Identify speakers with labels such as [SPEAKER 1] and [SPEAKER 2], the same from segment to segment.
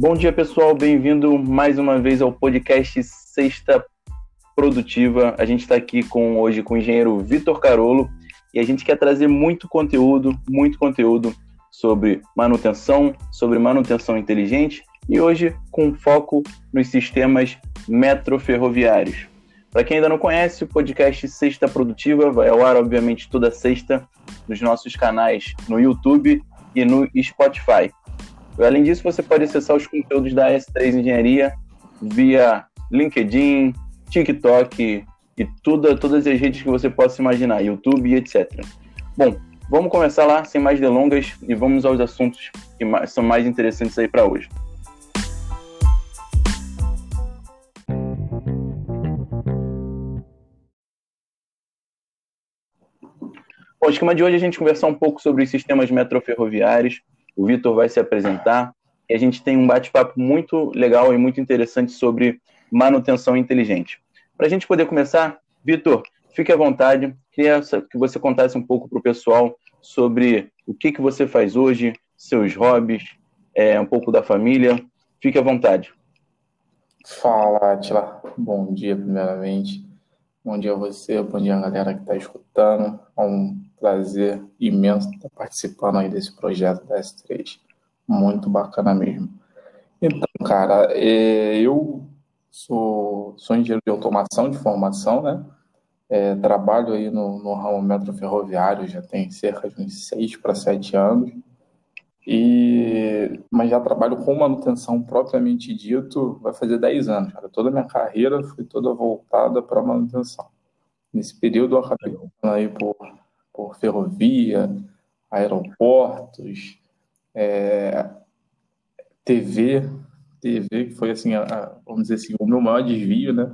[SPEAKER 1] Bom dia, pessoal. Bem-vindo mais uma vez ao podcast Sexta Produtiva. A gente está aqui com hoje com o engenheiro Vitor Carolo e a gente quer trazer muito conteúdo, muito conteúdo sobre manutenção, sobre manutenção inteligente e hoje com foco nos sistemas metroferroviários. Para quem ainda não conhece, o podcast Sexta Produtiva vai ao ar, obviamente, toda sexta nos nossos canais no YouTube e no Spotify. Além disso, você pode acessar os conteúdos da S3 Engenharia via LinkedIn, TikTok e tudo, todas as redes que você possa imaginar, YouTube e etc. Bom, vamos começar lá, sem mais delongas, e vamos aos assuntos que são mais interessantes aí para hoje. Bom, o esquema de hoje é a gente conversar um pouco sobre os sistemas metroferroviários, o Vitor vai se apresentar e a gente tem um bate-papo muito legal e muito interessante sobre manutenção inteligente. Para a gente poder começar, Vitor, fique à vontade, queria que você contasse um pouco para o pessoal sobre o que, que você faz hoje, seus hobbies, é, um pouco da família. Fique à vontade.
[SPEAKER 2] Fala, Atila. Bom dia, primeiramente. Bom dia a você, bom dia a galera que está escutando. É um prazer imenso estar participando aí desse projeto da S3. Muito bacana mesmo. Então, cara, é, eu sou, sou engenheiro de automação de formação, né? É, trabalho aí no, no ramo metroferroviário já tem cerca de uns seis para sete anos. E, mas já trabalho com manutenção propriamente dito, vai fazer 10 anos. Cara. Toda a minha carreira foi toda voltada para manutenção. Nesse período eu acabei aí por por ferrovia, aeroportos, é, TV, TV que foi assim, a, vamos dizer assim, o meu maior desvio, né?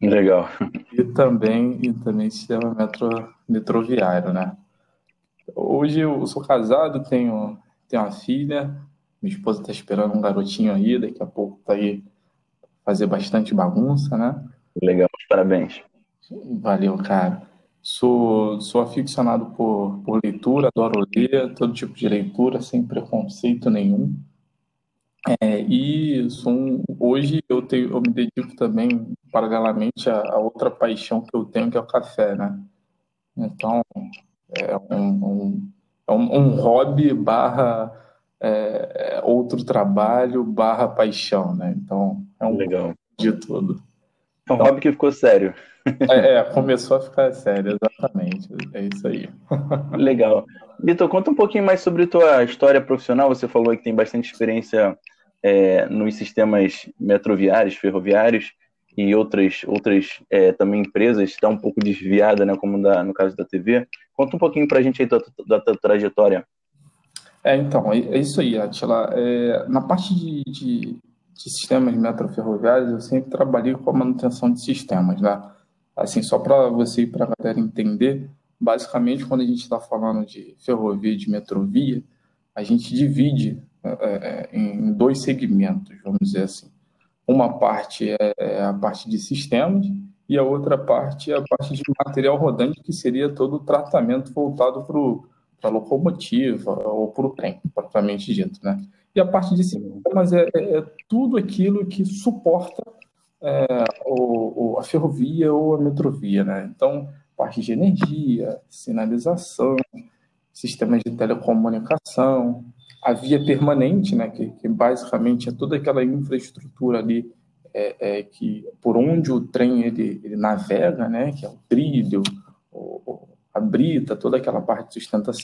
[SPEAKER 1] Legal.
[SPEAKER 2] E também, e também sistema metro, metroviário, né? Hoje eu sou casado, tenho, tenho uma filha, minha esposa está esperando um garotinho aí, daqui a pouco tá aí fazer bastante bagunça, né?
[SPEAKER 1] Legal, parabéns.
[SPEAKER 2] Valeu, cara. Sou, sou aficionado por, por leitura, adoro ler, todo tipo de leitura, sem preconceito nenhum. É, e sou um, hoje eu, tenho, eu me dedico também, paralelamente, a, a, outra paixão que eu tenho, que é o café, né? Então, é um, um, é um, hobby barra é, outro trabalho barra paixão, né? Então, é um
[SPEAKER 1] Legal.
[SPEAKER 2] de tudo.
[SPEAKER 1] É um hobby que ficou sério.
[SPEAKER 2] É, é, começou a ficar sério, exatamente. É isso aí.
[SPEAKER 1] Legal. Vitor, conta um pouquinho mais sobre a tua história profissional. Você falou que tem bastante experiência é, nos sistemas metroviários, ferroviários e outras, outras é, também empresas, está um pouco desviada, né, como da, no caso da TV. Conta um pouquinho para a gente aí da, da tua trajetória.
[SPEAKER 2] É, então, é, é isso aí, Atila. É, na parte de, de, de sistemas metroferroviários, eu sempre trabalhei com a manutenção de sistemas, né? Assim, só para você e para a galera entender, basicamente, quando a gente está falando de ferrovia de metrovia, a gente divide é, é, em dois segmentos, vamos dizer assim. Uma parte é, é a parte de sistemas e a outra parte é a parte de material rodante, que seria todo o tratamento voltado para a locomotiva ou para o trem, propriamente dito. Né? E a parte de sistemas é, é, é tudo aquilo que suporta é, o, o, a ferrovia ou a metrovia, né? Então, parte de energia, sinalização, sistemas de telecomunicação, a via permanente, né? Que, que basicamente é toda aquela infraestrutura ali é, é, que por onde o trem ele, ele, navega, né? Que é o trilho, o, a brita, toda aquela parte de sustentação.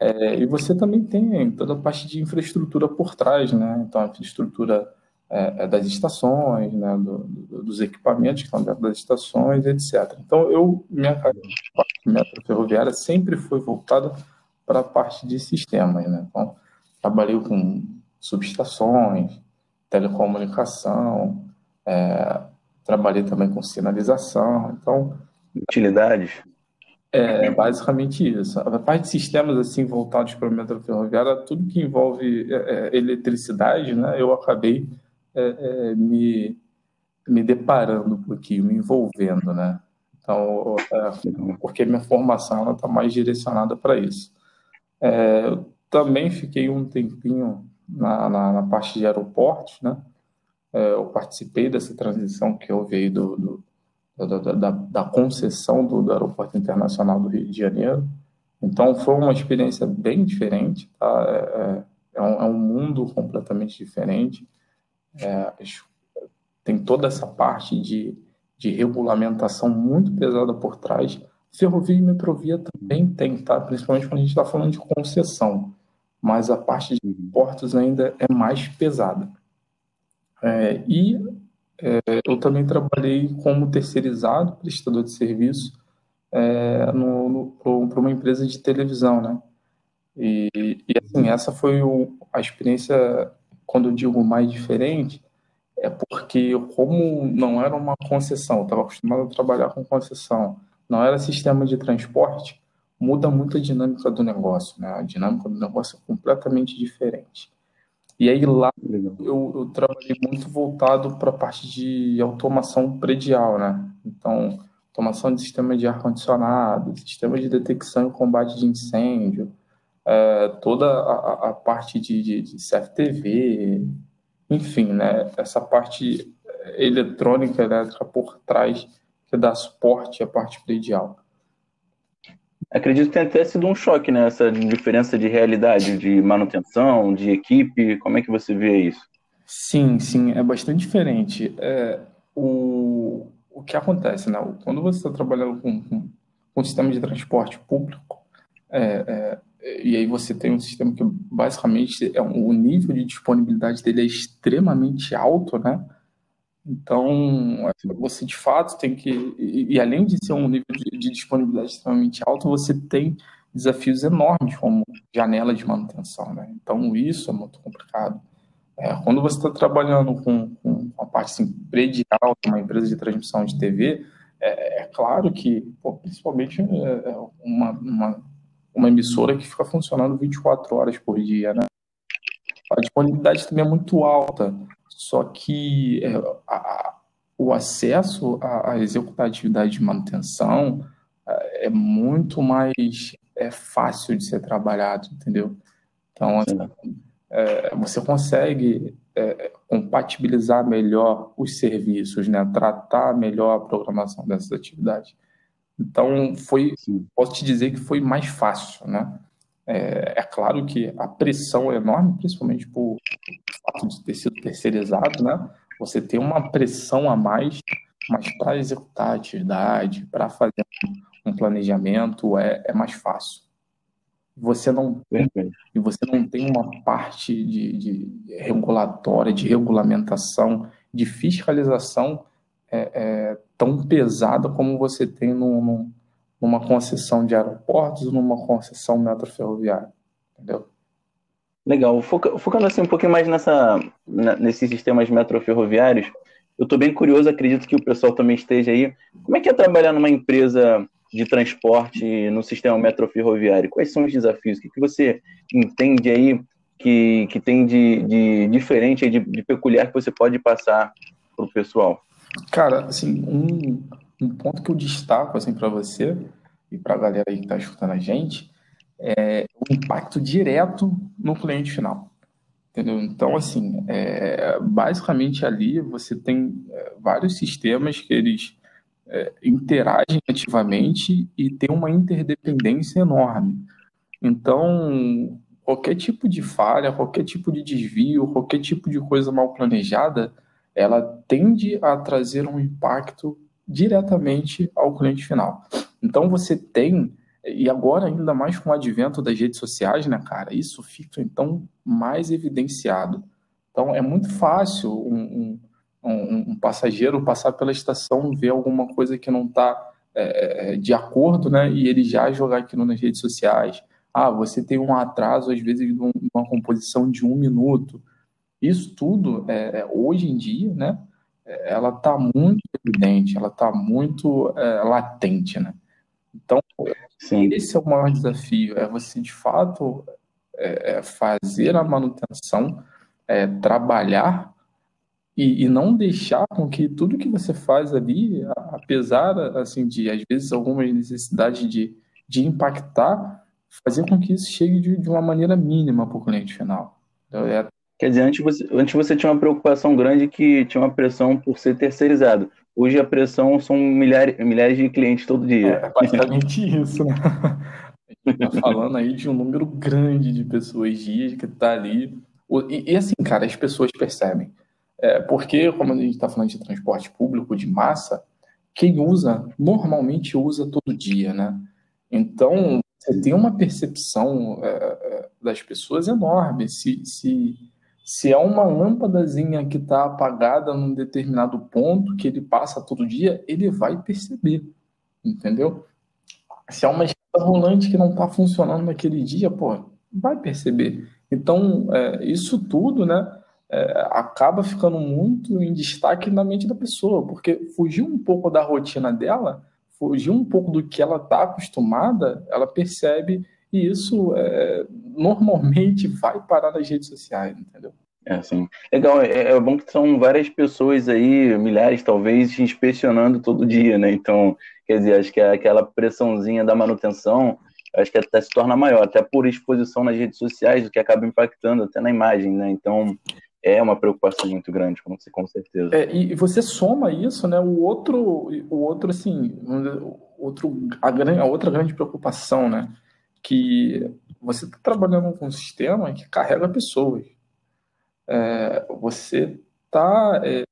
[SPEAKER 2] É, e você também tem toda a parte de infraestrutura por trás, né? Então, a infraestrutura é, é, das estações, né, do, do, dos equipamentos que estão dentro das estações, etc. Então, eu, minha carreira ferroviária sempre foi voltada para a parte de sistemas. Né? Então, trabalhei com subestações, telecomunicação, é, trabalhei também com sinalização. Então,
[SPEAKER 1] utilidades.
[SPEAKER 2] É basicamente isso. A parte de sistemas assim voltados para a metro ferroviária, tudo que envolve é, é eletricidade, né, eu acabei é, é, me, me deparando um pouquinho, me envolvendo, né? Então, é, porque minha formação está mais direcionada para isso. É, eu também fiquei um tempinho na, na, na parte de aeroportos, né? É, eu participei dessa transição que houve do, do da, da, da, concessão do, do, Aeroporto Internacional do Rio de Janeiro. Então, foi uma experiência bem diferente, tá? É, é, é um, é um, mundo completamente diferente. É, tem toda essa parte de, de regulamentação muito pesada por trás. Ferrovia e metrovia também tem, tá? Principalmente quando a gente está falando de concessão. Mas a parte de uhum. portos ainda é mais pesada. É, e é, eu também trabalhei como terceirizado, prestador de serviço, é, para uma empresa de televisão, né? E, e assim, essa foi o, a experiência, quando eu digo mais diferente, é porque como não era uma concessão, eu estava acostumado a trabalhar com concessão, não era sistema de transporte, muda muito a dinâmica do negócio, né? A dinâmica do negócio é completamente diferente. E aí lá eu, eu trabalhei muito voltado para a parte de automação predial, né? Então, automação de sistema de ar-condicionado, sistema de detecção e combate de incêndio, é, toda a, a, parte de, de, de CFTV, enfim, né? Essa parte eletrônica, elétrica por trás que dá suporte à parte predial.
[SPEAKER 1] Acredito que tenha até sido um choque, né? Essa diferença de realidade, de manutenção, de equipe. Como é que você vê isso?
[SPEAKER 2] Sim, sim, é bastante diferente. É, o, o que acontece, né? Quando você está trabalhando com, com, com um sistema de transporte público, é, é, e aí você tem um sistema que basicamente é um, o nível de disponibilidade dele é extremamente alto, né? Então, você de fato tem que. E, e além de ser um nível de, de, disponibilidade extremamente alto, você tem desafios enormes, como janela de manutenção. Né? Então, isso é muito complicado. É, quando você está trabalhando com, com a parte assim, predial de uma empresa de transmissão de TV, é, é claro que, pô, principalmente é, é uma, uma, uma emissora que fica funcionando 24 horas por dia, né? A disponibilidade também é muito alta. Só que é, a, o acesso a, a, executar atividade de manutenção é, é muito mais é fácil de ser trabalhado, entendeu? Então, assim, é, você consegue é, compatibilizar melhor os serviços, né? tratar melhor a programação dessas atividades. Então, foi, Sim. posso te dizer que foi mais fácil, né? É, é, claro que a pressão é enorme, principalmente por fato de ter sido terceirizado, né? Você tem uma pressão a mais, mas para executar a atividade, para fazer um planejamento, é, é mais fácil. Você não tem, e você não tem uma parte de, de regulatória, de regulamentação, de fiscalização é, é, tão pesada como você tem no numa concessão de aeroportos numa concessão metroferroviária, entendeu?
[SPEAKER 1] Legal. Foca, focando assim um pouquinho mais nessa, nesses sistemas metroferroviários, eu estou bem curioso, acredito que o pessoal também esteja aí. Como é que é trabalhar numa empresa de transporte no sistema metroferroviário? Quais são os desafios? O que, que você entende aí que, que tem de, de diferente, de, de peculiar que você pode passar para o pessoal?
[SPEAKER 2] Cara, assim, um, um ponto que eu destaco assim para você e para a galera aí que está escutando a gente é o impacto direto no cliente final. Entendeu? Então, assim, é, basicamente ali você tem é, vários sistemas que eles é, interagem ativamente e tem uma interdependência enorme. Então, qualquer tipo de falha, qualquer tipo de desvio, qualquer tipo de coisa mal planejada, ela tende a trazer um impacto diretamente ao cliente final. Então você tem, e agora ainda mais com o advento das redes sociais, né, cara, isso fica então mais evidenciado. Então é muito fácil um, um, um passageiro passar pela estação, ver alguma coisa que não está é, é, de acordo, né, e ele já jogar aquilo nas redes sociais. Ah, você tem um atraso, às vezes, de uma composição de um minuto. Isso tudo, é, é hoje em dia, né, ela está muito evidente, ela está muito é, latente, né? Então, Sim. esse é o maior desafio, é você, de fato, é, é fazer a manutenção, é, trabalhar e, e, não deixar com que tudo que você faz ali, apesar, assim, de, às vezes, alguma necessidade de, de impactar, fazer com que isso chegue de, de uma maneira mínima para o cliente final.
[SPEAKER 1] É... Quer dizer, antes você, antes você tinha uma preocupação grande que tinha uma pressão por ser terceirizado. Hoje a pressão são milhares, milhares de clientes todo dia.
[SPEAKER 2] É basicamente isso, né? A gente tá falando aí de um número grande de pessoas dias que tá ali. E, e assim, cara, as pessoas percebem. É, porque, como a gente está falando de transporte público de massa, quem usa, normalmente usa todo dia, né? Então, você tem uma percepção é, é das pessoas enorme. Se, se, se é uma lâmpadazinha que está apagada num determinado ponto, que ele passa todo dia, ele vai perceber, entendeu? Se é uma escada rolante que não está funcionando naquele dia, pô, vai perceber. Então, é, isso tudo, né? é, acaba ficando muito em destaque na mente da pessoa, porque fugir um pouco da rotina dela, fugir um pouco do que ela está acostumada, ela percebe e isso é, normalmente vai parar nas redes sociais, entendeu?
[SPEAKER 1] É, sim. Legal, é, é, bom que são várias pessoas aí, milhares talvez, inspecionando todo dia, né? Então, quer dizer, acho que é aquela pressãozinha da manutenção, acho que até se torna maior, até por exposição nas redes sociais, o que acaba impactando até na imagem, né? Então, é uma preocupação muito grande, com, com certeza.
[SPEAKER 2] É, e você soma isso, né? O outro, o outro assim, outro, a, a outra grande preocupação, né? Que você está trabalhando com um sistema que carrega pessoas. É, você está, é,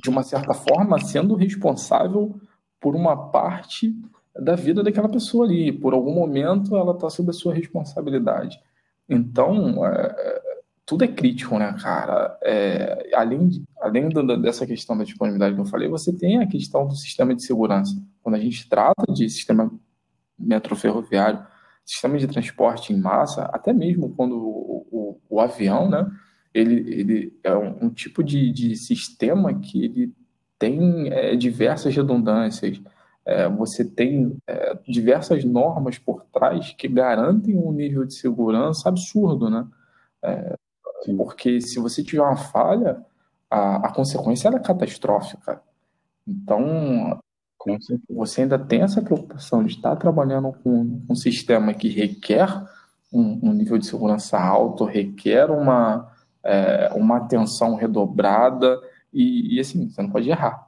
[SPEAKER 2] de uma certa forma, sendo responsável por uma parte da vida daquela pessoa ali. Por algum momento, ela está sob a sua responsabilidade. Então, é, tudo é crítico, né, cara? É, além de, além dessa questão da disponibilidade que eu falei, você tem a questão do sistema de segurança. Quando a gente trata de sistema metroferroviário, sistema de transporte em massa, até mesmo quando o, o, o avião, né, ele, ele é um, um tipo de, de, sistema que ele tem é, diversas redundâncias. É, você tem é, diversas normas por trás que garantem um nível de segurança absurdo, né? É, porque se você tiver uma falha, a, a consequência é catastrófica. Então, você ainda tem essa preocupação de estar trabalhando com um sistema que requer um, um nível de segurança alto, requer uma, é, uma atenção redobrada e, e, assim, você não pode errar.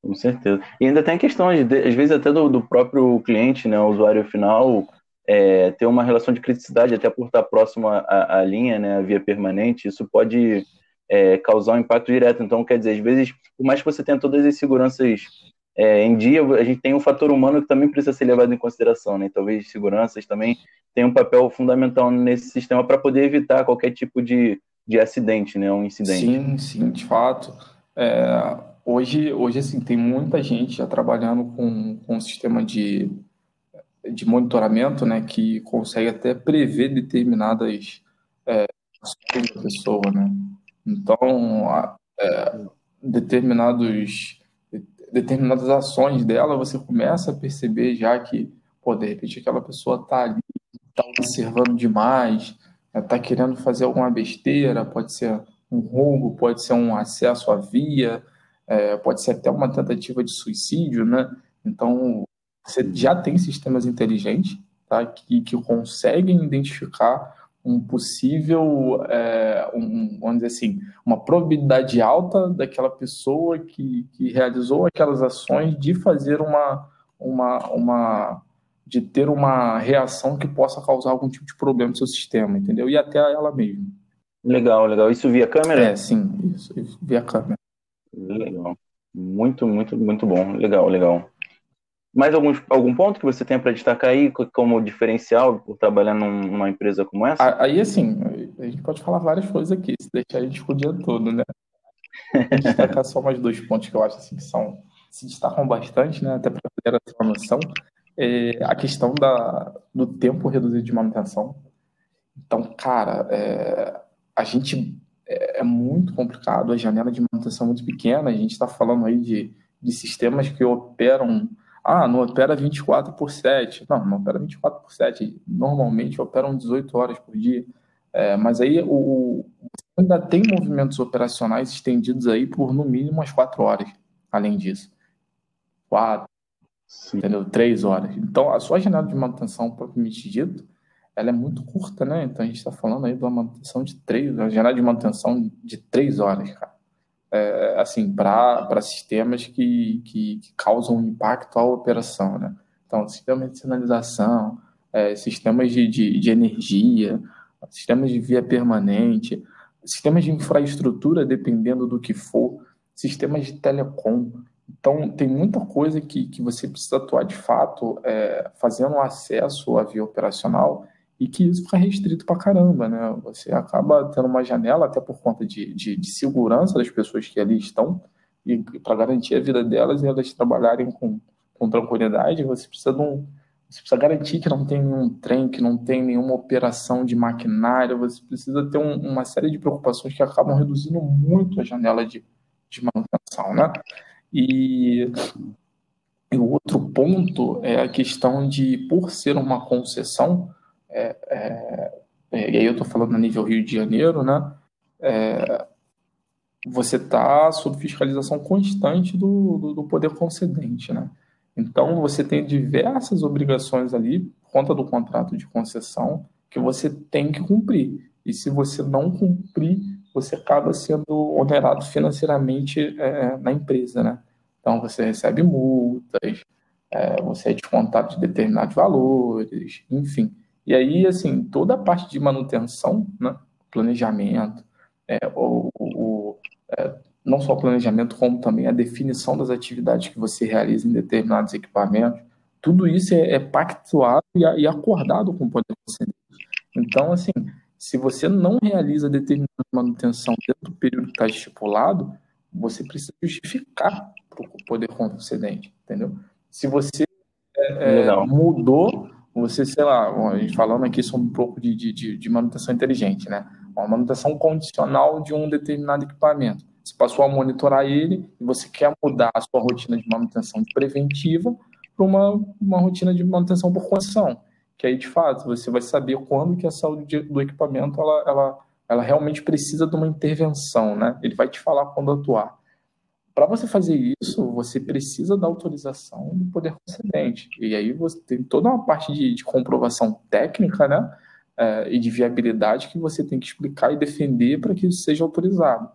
[SPEAKER 1] Com certeza. E ainda tem a questão, às vezes, até do, do próprio cliente, né, o usuário final, é, ter uma relação de criticidade, até por estar próximo à, à linha, né, à via permanente, isso pode é, causar um impacto direto. Então, quer dizer, às vezes, por mais que você tenha todas as seguranças é, em dia, a gente tem um fator humano que também precisa ser levado em consideração, né? Talvez seguranças também tenham um papel fundamental nesse sistema para poder evitar qualquer tipo de, de acidente, né? Um incidente.
[SPEAKER 2] Sim, sim, de fato. É, hoje, hoje, assim, tem muita gente já trabalhando com, com um sistema de de monitoramento, né, que consegue até prever determinadas é, da pessoa, né? Então, é, determinados determinadas ações dela, você começa a perceber já que, pô, de repente aquela pessoa tá ali, tá observando demais, né, tá querendo fazer alguma besteira, pode ser um roubo, pode ser um acesso à via, é, pode ser até uma tentativa de suicídio, né? Então, você já tem sistemas inteligentes tá, que, que conseguem identificar um possível, é, um, vamos dizer assim, uma probabilidade alta daquela pessoa que, que realizou aquelas ações de fazer uma, uma, uma, de ter uma reação que possa causar algum tipo de problema no seu sistema, entendeu? E até ela mesma.
[SPEAKER 1] Legal, legal. Isso via câmera?
[SPEAKER 2] É, sim, isso, via câmera.
[SPEAKER 1] Legal. Muito, muito, muito bom. Legal, legal. Mais alguns, algum ponto que você tem para destacar aí como diferencial por trabalhar numa empresa como essa?
[SPEAKER 2] Aí, assim, a gente pode falar várias coisas aqui, se deixar a gente o dia todo, né? destacar só mais dois pontos que eu acho assim, que são, se destacam bastante, né? Até para ter essa noção. É a questão da, do tempo reduzido de manutenção. Então, cara, é, a gente é, é, muito complicado, a janela de manutenção é muito pequena, a gente está falando aí de, de sistemas que operam ah, não opera 24 por 7. Não, não opera 24 por 7. Normalmente operam 18 horas por dia. É, mas aí o, ainda tem movimentos operacionais estendidos aí por no mínimo umas 4 horas, além disso. 4, Sim. entendeu? 3 horas. Então, a sua janela de manutenção, propriamente dito, ela é muito curta, né? Então a gente está falando aí de uma manutenção de três, uma janela de manutenção de três horas, cara. É, assim, para sistemas que, que, que, causam impacto à operação, né? Então, sistemas de sinalização, é, sistemas de, de, de energia, sistemas de via permanente, sistemas de infraestrutura, dependendo do que for, sistemas de telecom. Então, tem muita coisa que, que você precisa atuar de fato, é, fazendo acesso à via operacional e que isso fica restrito para caramba, né? Você acaba tendo uma janela, até por conta de, de, de segurança das pessoas que ali estão, e para garantir a vida delas e elas trabalharem com, com tranquilidade, você precisa de um, você precisa garantir que não tem nenhum trem, que não tem nenhuma operação de maquinário, você precisa ter um, uma série de preocupações que acabam reduzindo muito a janela de, de manutenção, né? E, e o outro ponto é a questão de, por ser uma concessão, é, é, é, e aí eu estou falando a nível Rio de Janeiro, né? É, você está sob fiscalização constante do, do, do, poder concedente, né? Então você tem diversas obrigações ali, por conta do contrato de concessão, que você tem que cumprir. E se você não cumprir, você acaba sendo onerado financeiramente é, na empresa, né? Então você recebe multas, é, você é descontado de determinados valores, enfim. E aí, assim, toda a parte de manutenção, né, planejamento, é, o, o é, não só o planejamento, como também a definição das atividades que você realiza em determinados equipamentos, tudo isso é, é pactuado e, e, acordado com o poder concedente. Então, assim, se você não realiza determinada manutenção dentro do período que está estipulado, você precisa justificar para o poder concedente, entendeu? Se você é, é mudou você, sei lá, falando aqui sobre um pouco de, de, de manutenção inteligente, né? Uma manutenção condicional de um determinado equipamento. Você passou a monitorar ele e você quer mudar a sua rotina de manutenção preventiva para uma, uma rotina de manutenção por condição. Que aí, de fato, você vai saber quando que a saúde do equipamento ela, ela, ela realmente precisa de uma intervenção, né? Ele vai te falar quando atuar. Para você fazer isso, você precisa da autorização do poder concedente. E aí você tem toda uma parte de, de comprovação técnica, né? É, e de viabilidade que você tem que explicar e defender para que isso seja autorizado.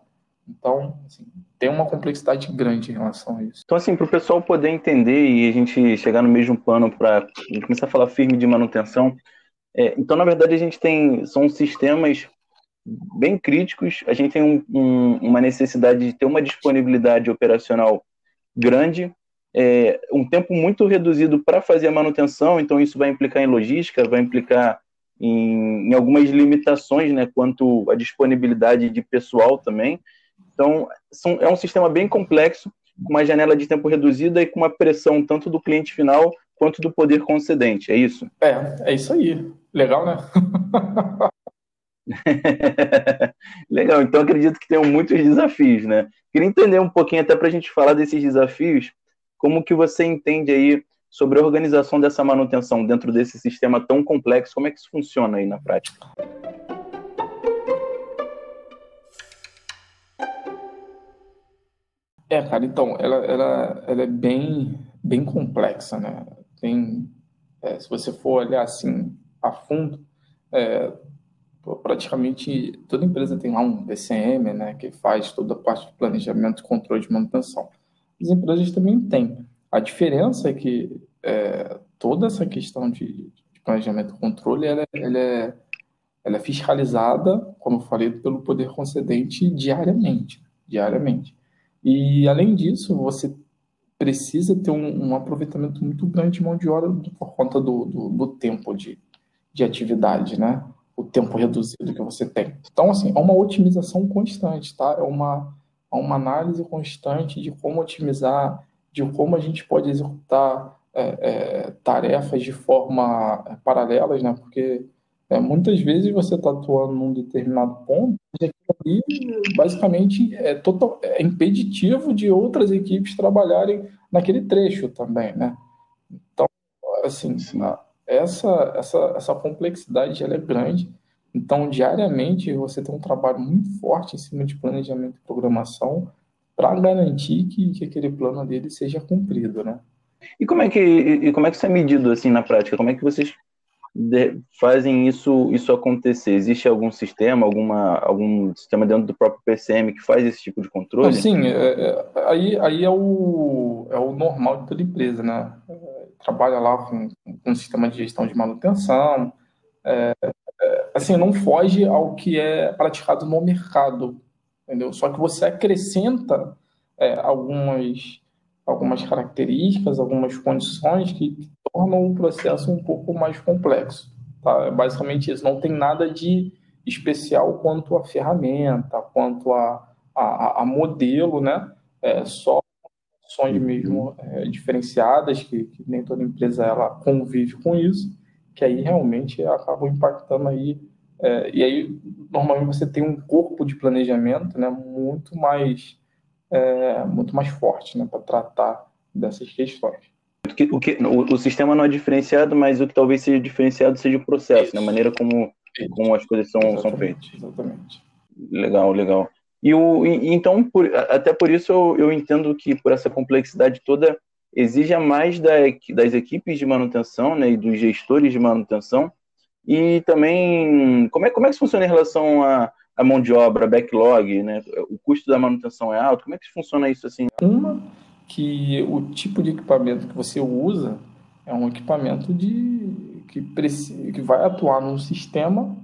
[SPEAKER 2] Então, assim, tem uma complexidade grande em relação a isso.
[SPEAKER 1] Então, assim, para o pessoal poder entender e a gente chegar no mesmo plano para começar a falar firme de manutenção, é, então, na verdade, a gente tem são sistemas bem críticos. A gente tem um, um, uma necessidade de ter uma disponibilidade operacional grande, é, um tempo muito reduzido para fazer a manutenção, então isso vai implicar em logística, vai implicar em, em algumas limitações né, quanto à disponibilidade de pessoal também. Então, são, é um sistema bem complexo, com uma janela de tempo reduzida e com uma pressão tanto do cliente final quanto do poder concedente, é isso?
[SPEAKER 2] É, é isso aí. Legal, né?
[SPEAKER 1] Legal, então acredito que tenham muitos desafios, né? Queria entender um pouquinho, até para a gente falar desses desafios, como que você entende aí sobre a organização dessa manutenção dentro desse sistema tão complexo, como é que isso funciona aí na prática?
[SPEAKER 2] É, cara, então, ela, ela, ela é bem, bem complexa, né? Tem, é, se você for olhar assim a fundo, é, praticamente toda empresa tem lá um DCM, né, que faz toda a parte de planejamento, controle de manutenção. As empresas também têm. A diferença é que é, toda essa questão de, de planejamento e controle, ela, ela, é, ela é fiscalizada, como eu falei, pelo poder concedente diariamente, diariamente. E além disso, você precisa ter um, um aproveitamento muito grande de mão de obra por conta do, do, do tempo de, de atividade, né? O tempo reduzido que você tem. Então, assim, é uma otimização constante, tá? É uma, é uma análise constante de como otimizar, de como a gente pode executar é, é, tarefas de forma é, paralelas, né? Porque é, muitas vezes você está atuando num determinado ponto e aquilo ali, basicamente, é, total, é impeditivo de outras equipes trabalharem naquele trecho também, né? Então, assim, essa, essa, essa complexidade ela é grande. Então, diariamente, você tem um trabalho muito forte em cima de planejamento e programação para garantir que, que aquele plano dele seja cumprido, né?
[SPEAKER 1] E como é que e como é que isso é medido assim na prática? Como é que vocês de, fazem isso, isso acontecer? Existe algum sistema, alguma, algum sistema dentro do próprio PCM que faz esse tipo de controle?
[SPEAKER 2] Sim, é, é, aí, aí é, o, é o normal de toda empresa, né? Trabalha lá com, com um sistema de gestão de manutenção, é, é, assim, não foge ao que é praticado no mercado, entendeu? Só que você acrescenta é, algumas, algumas características, algumas condições que tornam o processo um pouco mais complexo. Tá? É basicamente isso. Não tem nada de especial quanto a ferramenta, quanto a, a, a modelo, né? É só opções mesmo é, diferenciadas, que, que, nem toda empresa ela convive com isso, que aí realmente acabam impactando aí. É, e aí, normalmente, você tem um corpo de planejamento né, muito mais é, muito mais forte né, para tratar dessas questões.
[SPEAKER 1] O, que, o, que, o, o, sistema não é diferenciado, mas o que talvez seja diferenciado seja o processo, né, a maneira como, como as coisas são, são feitas.
[SPEAKER 2] Exatamente.
[SPEAKER 1] Legal, legal. E o, e, então, por, até por isso eu, eu entendo que por essa complexidade toda exija mais da, das equipes de manutenção né, e dos gestores de manutenção. E também, como é, como é que funciona em relação a, a mão de obra, backlog, né? O custo da manutenção é alto? Como é que funciona isso assim?
[SPEAKER 2] Uma, que o tipo de equipamento que você usa é um equipamento de que, que vai atuar num sistema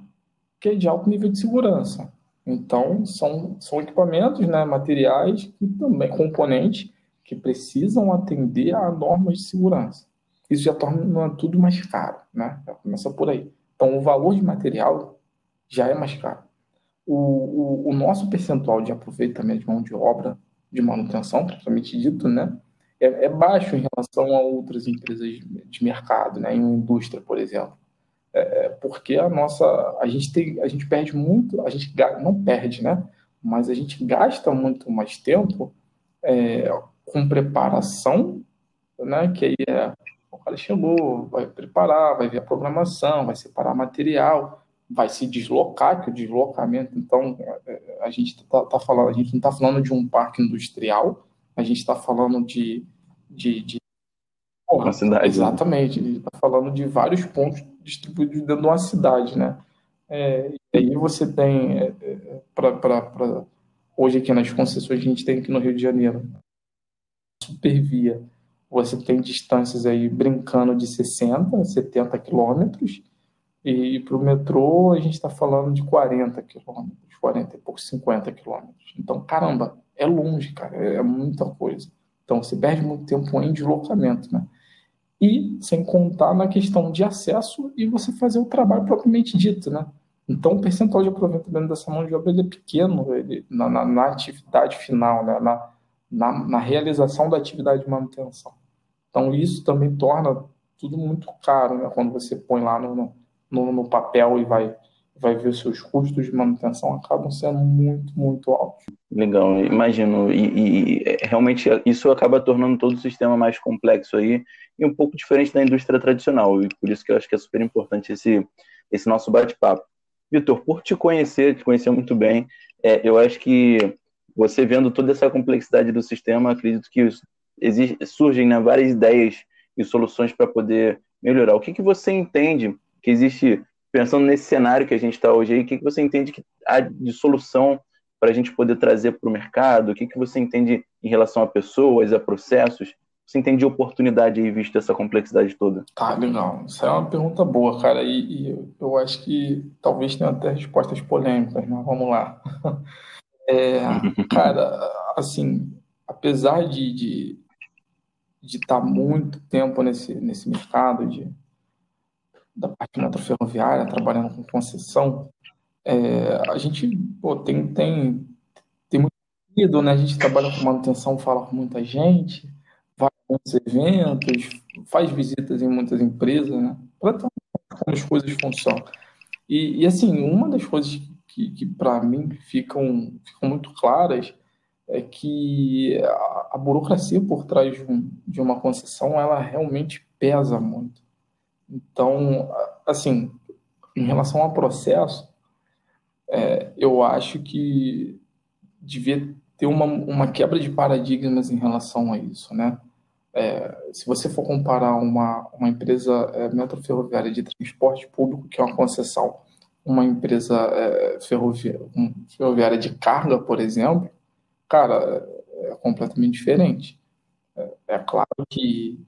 [SPEAKER 2] que é de alto nível de segurança. Então, são, são equipamentos, né, materiais e também componentes que precisam atender a normas de segurança. Isso já torna tudo mais caro, né? Já começa por aí. Então, o valor de material já é mais caro o, o, o, nosso percentual de aproveitamento de mão de obra de manutenção, propriamente dito, né, é, é, baixo em relação a outras empresas de mercado, né, em indústria, por exemplo. É, é, porque a nossa, a gente tem, a gente perde muito, a gente não perde, né, mas a gente gasta muito mais tempo é, com preparação, né, que aí é o cara chegou, vai preparar, vai ver a programação, vai separar material, vai se deslocar, que o deslocamento, então, é, a gente está tá falando, a gente não está falando de um parque industrial, a gente está falando de, de, de
[SPEAKER 1] uma cidade. Né?
[SPEAKER 2] Exatamente, gente está falando de vários pontos distribuídos dentro de uma cidade, né? É, e aí você tem, é, é para hoje aqui nas concessões a gente tem aqui no Rio de Janeiro, supervia, você tem distâncias aí brincando de 60, 70 quilômetros, e para o metrô, a gente está falando de 40 quilômetros, 40 e pouco, 50 quilômetros. Então, caramba, é longe, cara, é muita coisa. Então, você perde muito tempo em deslocamento, né? E sem contar na questão de acesso e você fazer o trabalho propriamente dito, né? Então, o percentual de aproveitamento dessa mão de obra é pequeno ele, na, na, na atividade final, né? na, na, na realização da atividade de manutenção. Então, isso também torna tudo muito caro, né? Quando você põe lá no, no, no papel e vai, vai ver os seus custos de manutenção acabam sendo muito, muito altos.
[SPEAKER 1] Legal, imagino. E, e, é, realmente isso acaba tornando todo o sistema mais complexo aí e um pouco diferente da indústria tradicional. E por isso que eu acho que é super importante esse, esse nosso bate-papo. Vitor, por te conhecer, te conhecer muito bem, é, eu acho que você vendo toda essa complexidade do sistema, acredito que surgem né, várias ideias e soluções para poder melhorar. O que, que você entende que existe, pensando nesse cenário que a gente está hoje aí, o que, que você entende que há de solução para a gente poder trazer para o mercado? O que, que você entende em relação a pessoas, a processos? Você entende de oportunidade aí, visto essa complexidade toda?
[SPEAKER 2] Tá, legal. Isso é uma pergunta boa, cara. E, e eu acho que talvez tenha até respostas polêmicas, mas vamos lá. É, cara, assim, apesar de, de de estar tá muito tempo nesse, nesse mercado de, da parte metroferroviária, trabalhando com concessão, é, a gente pô, tem, tem, tem muito medo, né? A gente trabalha com manutenção, fala com muita gente, vai a muitos eventos, faz visitas em muitas empresas, né? Para como as coisas funcionam. E, e, assim, uma das coisas que, que para mim ficam, ficam muito claras é que a, a burocracia por trás de, um, de uma concessão, ela realmente pesa muito. Então, assim, em relação ao processo, é, eu acho que devia ter uma, uma quebra de paradigmas em relação a isso, né? É, se você for comparar uma, uma empresa é, metroferroviária de transporte público, que é uma concessão, uma empresa é, ferroviária, um, ferroviária de carga, por exemplo, cara, é, é completamente diferente. É, é claro que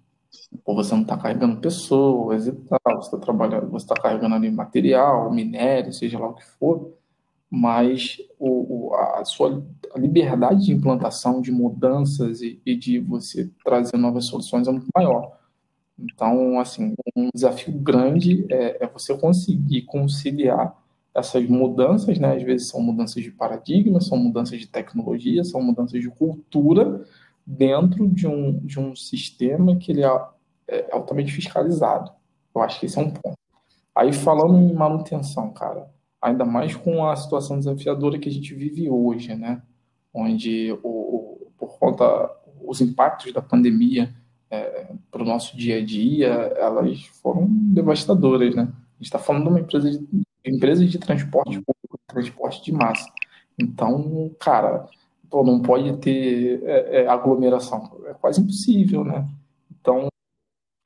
[SPEAKER 2] pô, você não está carregando pessoas e tal, você está trabalhando, você está carregando ali material, minério, seja lá o que for, mas o, o, a sua liberdade de implantação, de mudanças e, e, de você trazer novas soluções é muito maior. Então, assim, um desafio grande é, é você conseguir conciliar essas mudanças, né? Às vezes são mudanças de paradigma, são mudanças de tecnologia, são mudanças de cultura dentro de um, de um sistema que ele é, é altamente fiscalizado. Eu acho que esse é um ponto. Aí falando em manutenção, cara, ainda mais com a situação desafiadora que a gente vive hoje, né? Onde o, o por conta os impactos da pandemia é, para o nosso dia a dia, elas foram devastadoras, né? A gente está falando de uma empresa de, empresa de transporte público, transporte de massa. Então, cara, pô, não pode ter é, é, aglomeração. É quase impossível, né? Então,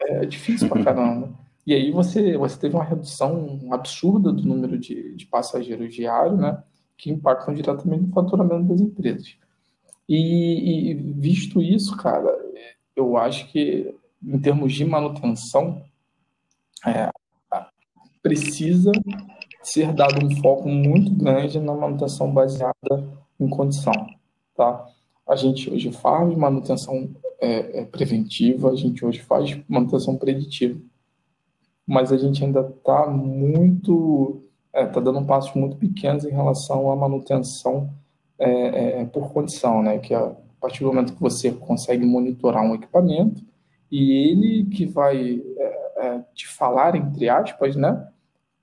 [SPEAKER 2] é difícil pra caramba. E aí você, você teve uma redução absurda do número de, de passageiros diários, né? Que impactam diretamente no faturamento das empresas. E, e, visto isso, cara, eu acho que em termos de manutenção, é, precisa ser dado um foco muito grande na manutenção baseada em condição, tá? A gente hoje faz manutenção é, é, preventiva, a gente hoje faz manutenção preditiva, mas a gente ainda está muito, está é, dando passos muito pequenos em relação à manutenção é, é, por condição, né? Que a partir do momento que você consegue monitorar um equipamento e ele que vai te falar entre aspas, né?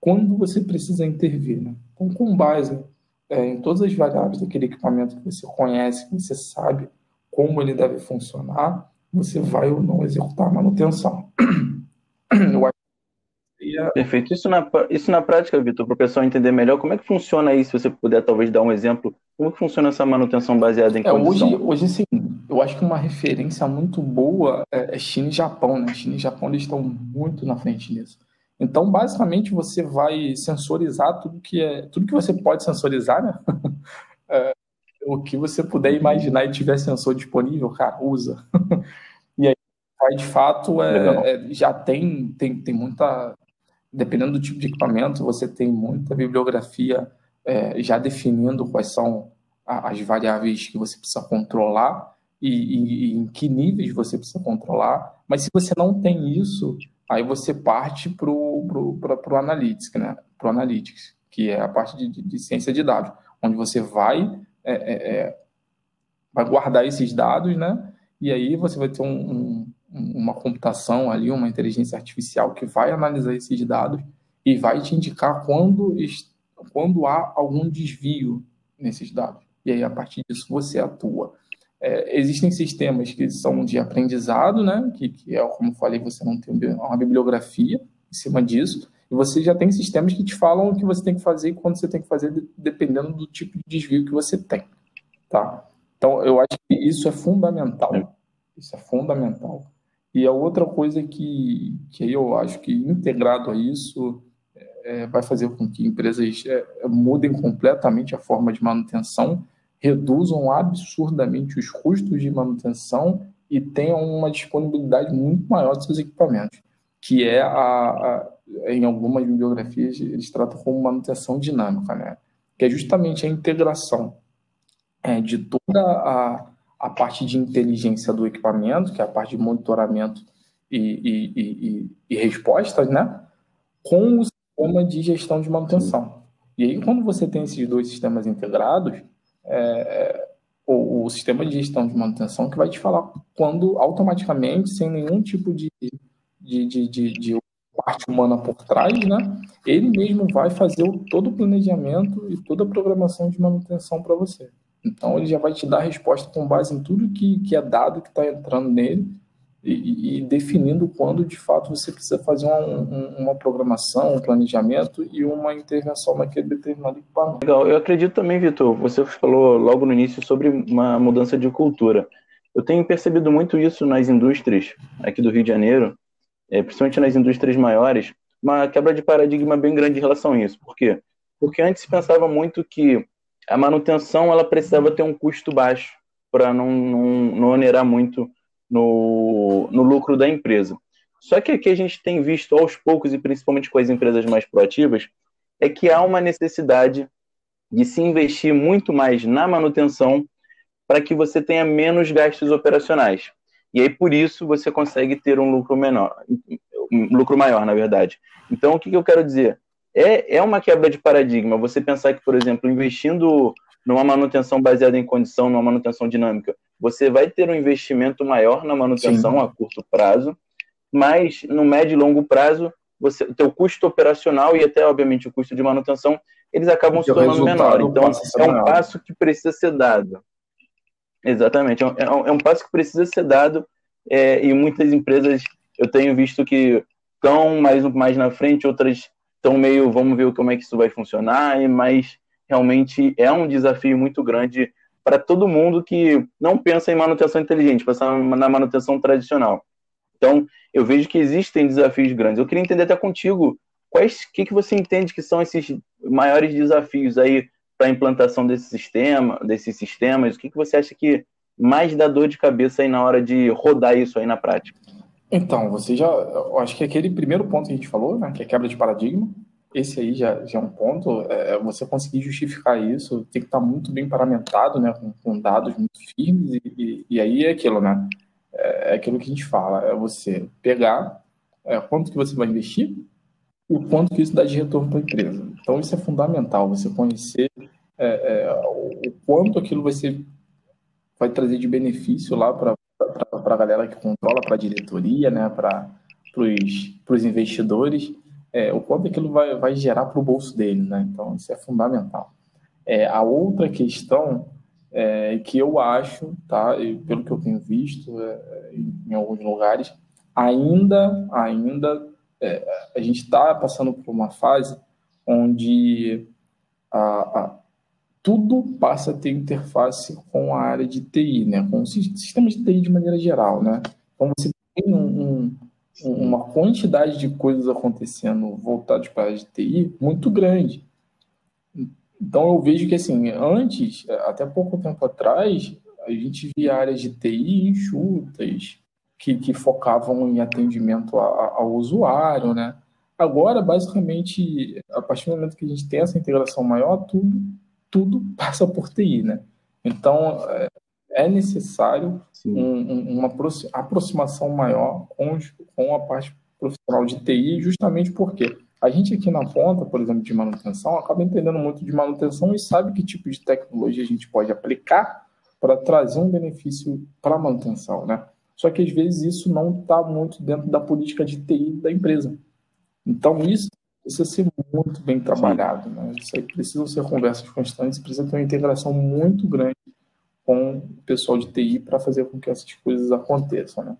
[SPEAKER 2] quando você precisa intervir. Né? Então, com base é, em todas as variáveis daquele equipamento que você conhece, que você sabe como ele deve funcionar, você vai ou não executar a manutenção.
[SPEAKER 1] Perfeito. Isso na, isso na prática, Vitor, para o pessoal entender melhor, como é que funciona isso? Se você puder talvez dar um exemplo, como que funciona essa manutenção baseada em é, condição?
[SPEAKER 2] Hoje, hoje, sim, eu acho que uma referência muito boa é, é China e Japão. Né? China e Japão eles estão muito na frente nisso. Então, basicamente, você vai sensorizar tudo que é tudo que você pode sensorizar, né? é, o que você puder imaginar e tiver sensor disponível, cara, usa. e aí, de fato, é, é, já tem, tem, tem muita. Dependendo do tipo de equipamento, você tem muita bibliografia é, já definindo quais são as variáveis que você precisa controlar e, e, e em que níveis você precisa controlar. Mas se você não tem isso, Aí você parte para o Analytics, né? Pro Analytics, que é a parte de, de, de ciência de dados, onde você vai, é, é, é, vai guardar esses dados, né? E aí você vai ter um, um, uma computação ali, uma inteligência artificial que vai analisar esses dados e vai te indicar quando, quando há algum desvio nesses dados. E aí, a partir disso, você atua. É, existem sistemas que são de aprendizado, né? Que, que, é, como falei, você não tem uma bibliografia em cima disso. E você já tem sistemas que te falam o que você tem que fazer e quando você tem que fazer, dependendo do tipo de desvio que você tem. Tá? Então, eu acho que isso é fundamental. Isso é fundamental. E a outra coisa que, que eu acho que integrado a isso é, vai fazer com que empresas é, mudem completamente a forma de manutenção reduzam absurdamente os custos de manutenção e tenham uma disponibilidade muito maior de seus equipamentos, que é a, a em algumas bibliografias eles tratam como manutenção dinâmica, né? Que é justamente a integração é, de toda a, a parte de inteligência do equipamento, que é a parte de monitoramento e, e, e, e respostas, né? Com o sistema de gestão de manutenção. E aí, quando você tem esses dois sistemas integrados, é, é, o, o, sistema de gestão de manutenção que vai te falar quando automaticamente, sem nenhum tipo de, de, de, de, de parte humana por trás, né? Ele mesmo vai fazer o, todo o planejamento e toda a programação de manutenção para você. Então ele já vai te dar a resposta com base em tudo que, que é dado que está entrando nele e, e, definindo quando de fato você precisa fazer uma, uma programação, um planejamento e uma intervenção naquele determinado equipamento.
[SPEAKER 1] Legal, eu acredito também, Vitor, você falou logo no início sobre uma mudança de cultura. Eu tenho percebido muito isso nas indústrias aqui do Rio de Janeiro, é, principalmente nas indústrias maiores, uma quebra de paradigma bem grande em relação a isso. Por quê? Porque antes se pensava muito que a manutenção ela precisava ter um custo baixo para não, não, não onerar muito no, no lucro da empresa. Só que aqui a gente tem visto aos poucos, e principalmente com as empresas mais proativas, é que há uma necessidade de se investir muito mais na manutenção para que você tenha menos gastos operacionais. E aí, por isso, você consegue ter um lucro menor, um lucro maior, na verdade. Então, o que, eu quero dizer? É, é uma quebra de paradigma. Você pensar que, por exemplo, investindo numa manutenção baseada em condição, numa manutenção dinâmica, você vai ter um investimento maior na manutenção Sim. a curto prazo, mas no médio e longo prazo, você, o teu custo operacional e até, obviamente, o custo de manutenção, eles acabam se tornando menor. Então, é um passo que precisa ser dado. Exatamente, é um, é um passo que precisa ser dado é, e muitas empresas eu tenho visto que estão mais, mais na frente, outras estão meio, vamos ver como é que isso vai funcionar, mas realmente é um desafio muito grande para todo mundo que não pensa em manutenção inteligente, pensa na manutenção tradicional. Então, eu vejo que existem desafios grandes. Eu queria entender até contigo quais que, que você entende que são esses maiores desafios aí para a implantação desse sistema, desses sistemas? O que, que você acha que mais dá dor de cabeça aí na hora de rodar isso aí na prática?
[SPEAKER 2] Então, você já, eu acho que aquele primeiro ponto que a gente falou, né, que é quebra de paradigma, esse aí já, já é um ponto, é, é você conseguir justificar isso, tem que estar muito bem paramentado, né, com, com dados muito firmes, e, e, e, aí é aquilo, né, é, é, aquilo que a gente fala, é você pegar é, quanto que você vai investir, e o quanto que isso dá de retorno para a empresa. Então, isso é fundamental, você conhecer é, é, o quanto aquilo vai, ser, vai trazer de benefício lá para a galera que controla, para a diretoria, né, para os investidores, é, o quanto aquilo vai, vai gerar para o bolso dele. Né? Então, isso é fundamental. É, a outra questão é, que eu acho, tá, e pelo que eu tenho visto é, em, em alguns lugares, ainda, ainda é, a gente está passando por uma fase onde a, a, tudo passa a ter interface com a área de TI, né? com o sistema de TI de maneira geral. Né? Então você tem um, um, uma quantidade de coisas acontecendo voltadas para a TI muito grande. Então eu vejo que assim, antes, até pouco tempo atrás, a gente via áreas de TI enxutas, que, que focavam em atendimento a, ao usuário, né? Agora, basicamente, a partir do momento que a gente tem essa integração maior, tudo, tudo passa por TI, né? Então, é, necessário um, uma aproximação maior com, com a parte profissional de TI, justamente porque a gente aqui na ponta, por exemplo, de manutenção, acaba entendendo muito de manutenção e sabe que tipo de tecnologia a gente pode aplicar para trazer um benefício para a manutenção, né? Só que às vezes isso não está muito dentro da política de TI da empresa. Então isso precisa ser muito bem trabalhado. Né? Isso aí precisam ser conversas constantes, precisa ter uma integração muito grande com o pessoal de TI para fazer com que essas coisas aconteçam. Né?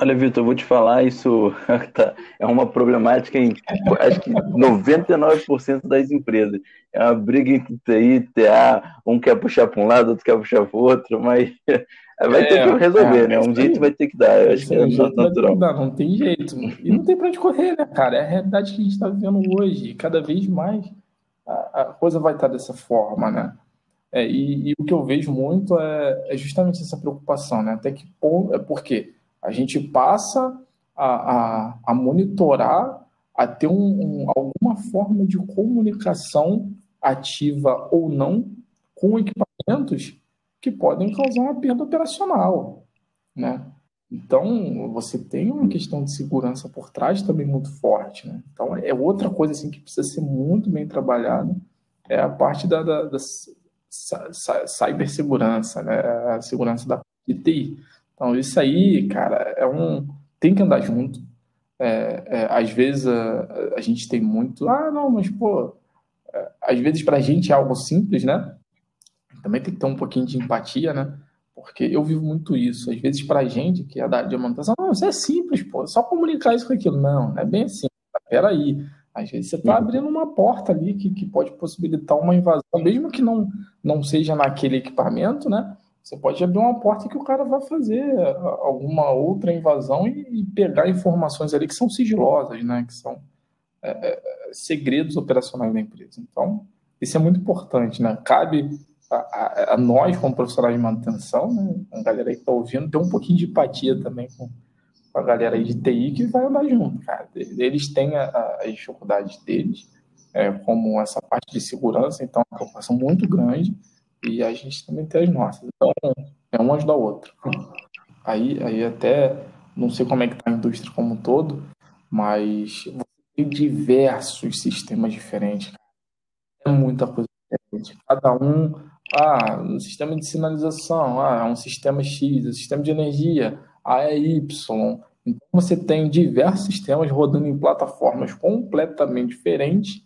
[SPEAKER 1] Olha, Vitor, eu vou te falar, isso tá, é uma problemática em acho que 99% das empresas. É uma briga entre TI e TA, um quer puxar para um lado, outro quer puxar para o outro, mas vai é, ter que resolver, é, né? Um jeito vai ter que dar, eu acho que é natural.
[SPEAKER 2] Não, não tem jeito. E não tem para onde correr, né, cara? É a realidade que a gente está vivendo hoje. Cada vez mais a, a coisa vai estar dessa forma, né? É, e, e, o que eu vejo muito é, é, justamente essa preocupação, né? Até que ponto, é porque a gente passa a, a, a monitorar, a ter um, um, alguma forma de comunicação ativa ou não com equipamentos que podem causar uma perda operacional, né? Então, você tem uma questão de segurança por trás também muito forte, né? Então, é outra coisa assim que precisa ser muito bem trabalhada, é a parte da, da, da cibersegurança, né? A segurança da TI. Então, isso aí, cara, é um. Tem que andar junto. É, é, às vezes a, a, gente tem muito. Ah, não, mas, pô. É, às vezes para a gente é algo simples, né? Também tem que ter um pouquinho de empatia, né? Porque eu vivo muito isso. Às vezes para a gente, que é da de manutenção, não, isso é simples, pô. Só comunicar isso com aquilo. Não, não é bem assim. Peraí. Às vezes você está abrindo uma porta ali que, que pode possibilitar uma invasão, mesmo que não, não seja naquele equipamento, né? Você pode abrir uma porta que o cara vai fazer alguma outra invasão e, pegar informações ali que são sigilosas, né? Que são é, é, segredos operacionais da empresa. Então, isso é muito importante, né? Cabe a, a, a nós, como profissionais de manutenção, né? a galera aí que está ouvindo, ter um pouquinho de empatia também com, com a galera aí de TI que vai andar junto, cara. Eles têm as dificuldades deles, é, como essa parte de segurança, então é uma preocupação muito grande e a gente também tem as nossas. Então, é um ajudar o outro. Aí, aí até, não sei como é que está a indústria como um todo, mas tem diversos sistemas diferentes. É muita coisa diferente. Cada um, ah, um sistema de sinalização, ah, é um sistema X, um sistema de energia, é Y. Então, você tem diversos sistemas rodando em plataformas completamente diferentes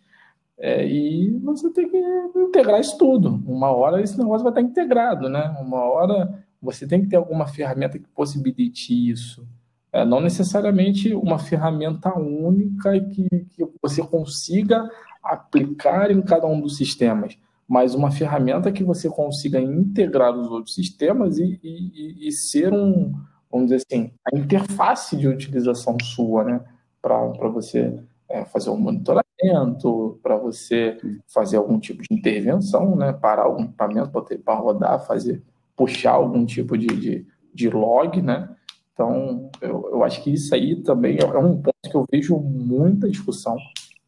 [SPEAKER 2] é, e você tem que integrar isso tudo. Uma hora esse negócio vai estar integrado, né? Uma hora você tem que ter alguma ferramenta que possibilite isso. É, não necessariamente uma ferramenta única que, que você consiga aplicar em cada um dos sistemas, mas uma ferramenta que você consiga integrar os outros sistemas e, e, e ser um, vamos dizer assim, a interface de utilização sua, né? Para você é, fazer um monitoramento, para você fazer algum tipo de intervenção, né? parar algum equipamento para rodar, fazer, puxar algum tipo de, de, de log, né? Então, eu, eu acho que isso aí também é, é um ponto que eu vejo muita discussão,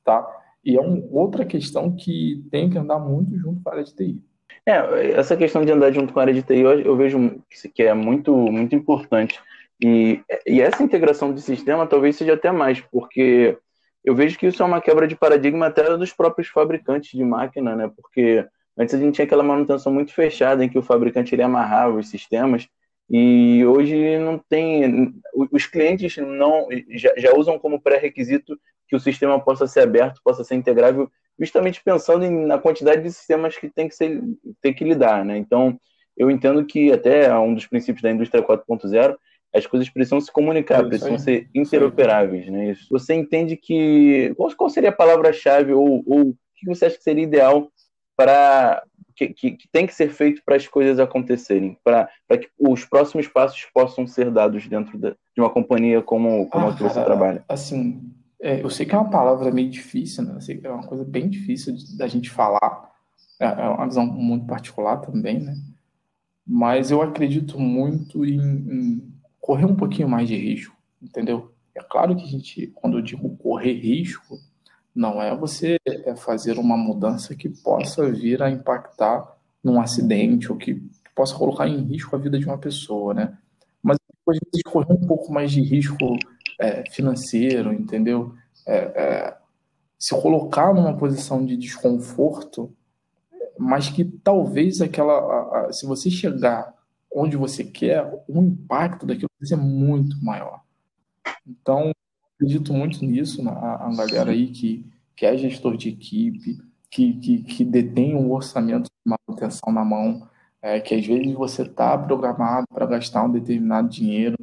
[SPEAKER 2] tá? E é um, outra questão que tem que andar muito junto com a área de TI.
[SPEAKER 1] É, essa questão de andar junto com a área de TI, eu, eu vejo que é muito, muito importante. E, e essa integração de sistema talvez seja até mais, porque eu vejo que isso é uma quebra de paradigma até dos próprios fabricantes de máquina, né? Porque antes a gente tinha aquela manutenção muito fechada em que o fabricante ele amarrava os sistemas e hoje não tem. Os clientes não já, já usam como pré-requisito que o sistema possa ser aberto, possa ser integrável, justamente pensando em, na quantidade de sistemas que tem que, ser, tem que lidar, né? Então, eu entendo que até um dos princípios da indústria 4.0 as coisas precisam se comunicar, é precisam ser interoperáveis, né? Isso. Você entende que qual, seria a palavra-chave ou, ou o que você acha que seria ideal para que, que, que, tem que ser feito para as coisas acontecerem, para que os próximos passos possam ser dados dentro de, de uma companhia como, como ah, a que você trabalha?
[SPEAKER 2] Assim, é, eu sei que é uma palavra meio difícil, né? É uma coisa bem difícil da gente falar. É, é uma visão muito particular também, né? Mas eu acredito muito em, em correr um pouquinho mais de risco, entendeu? É claro que a gente, quando eu digo correr risco, não é você é fazer uma mudança que possa vir a impactar num acidente ou que possa colocar em risco a vida de uma pessoa, né? Mas às vezes correr um pouco mais de risco é, financeiro, entendeu? É, é, se colocar numa posição de desconforto, mas que talvez aquela, a, a, se você chegar onde você quer, o impacto daquilo vai ser muito maior. Então, acredito muito nisso, na a galera aí que, que é gestor de equipe, que, que, que detém um orçamento de manutenção na mão, é, que às vezes você está programado para gastar um determinado dinheiro,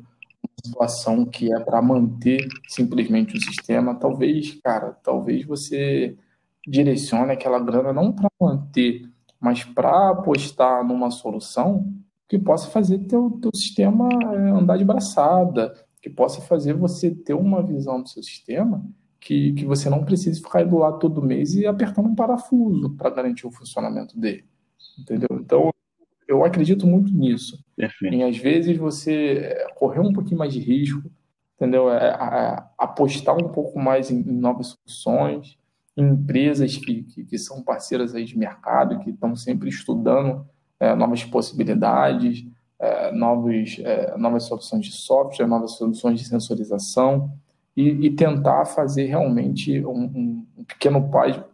[SPEAKER 2] situação que é para manter simplesmente o sistema, talvez, cara, talvez você direcione aquela grana não para manter, mas para apostar numa solução que possa fazer teu, teu sistema é, andar de braçada, que possa fazer você ter uma visão do seu sistema que, que você não precise ficar indo lá todo mês e apertando um parafuso para garantir o funcionamento dele. Entendeu? Então, eu acredito muito nisso. Perfeito. Em, às vezes, você é, correr um pouquinho mais de risco, entendeu? É, apostar um pouco mais em, em novas soluções, em empresas que, que, que, são parceiras aí de mercado, que estão sempre estudando é, novas possibilidades, é, novos, é, novas soluções de software, novas soluções de sensorização e, e tentar fazer realmente um, um pequeno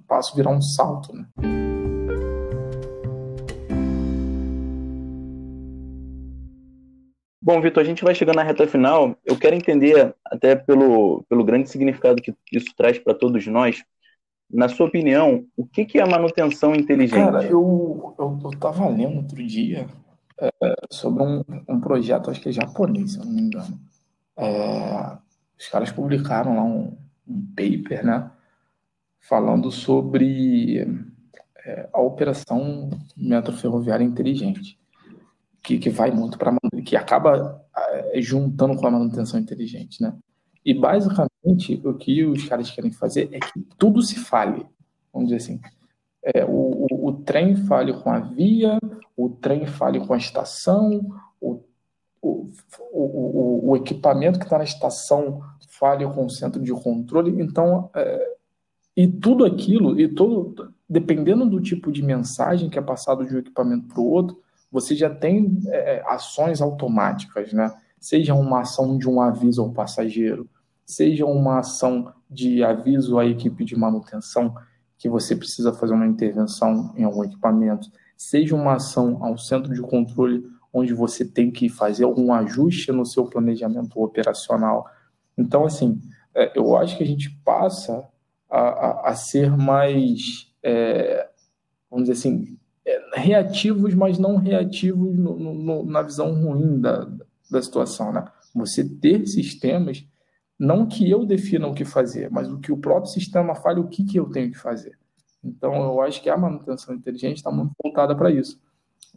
[SPEAKER 2] passo virar um salto. Né?
[SPEAKER 1] Bom, Vitor, a gente vai chegando na reta final. Eu quero entender, até pelo, pelo grande significado que isso traz para todos nós, na sua opinião, o que, que é manutenção inteligente?
[SPEAKER 2] Cara, eu, eu, eu tava lendo outro dia é, sobre um, um projeto, acho que é japonês, se eu não me engano. É, os caras publicaram lá um, um paper, né? Falando sobre é, a operação metro ferroviária inteligente. que, que vai muito para que acaba é, juntando com a manutenção inteligente, né? E basicamente o que os caras querem fazer é que tudo se fale, vamos dizer assim. É, o, o, o, trem fale com a via, o trem fale com a estação, o, o equipamento que está na estação fale com o centro de controle. Então, é, e tudo aquilo, e todo, dependendo do tipo de mensagem que é passado de um equipamento para o outro, você já tem é, ações automáticas, né? Seja uma ação de um aviso ao passageiro, seja uma ação de aviso à equipe de manutenção que você precisa fazer uma intervenção em algum equipamento, seja uma ação ao centro de controle onde você tem que fazer algum ajuste no seu planejamento operacional. Então, assim, é, eu acho que a gente passa a, a, a ser mais, é, vamos dizer assim, é, reativos, mas não reativos no, no, na visão ruim da, da situação, né? Você ter sistemas, não que eu defina o que fazer, mas o que o próprio sistema fale o que, que eu tenho que fazer. Então, eu acho que a manutenção inteligente está muito voltada para isso.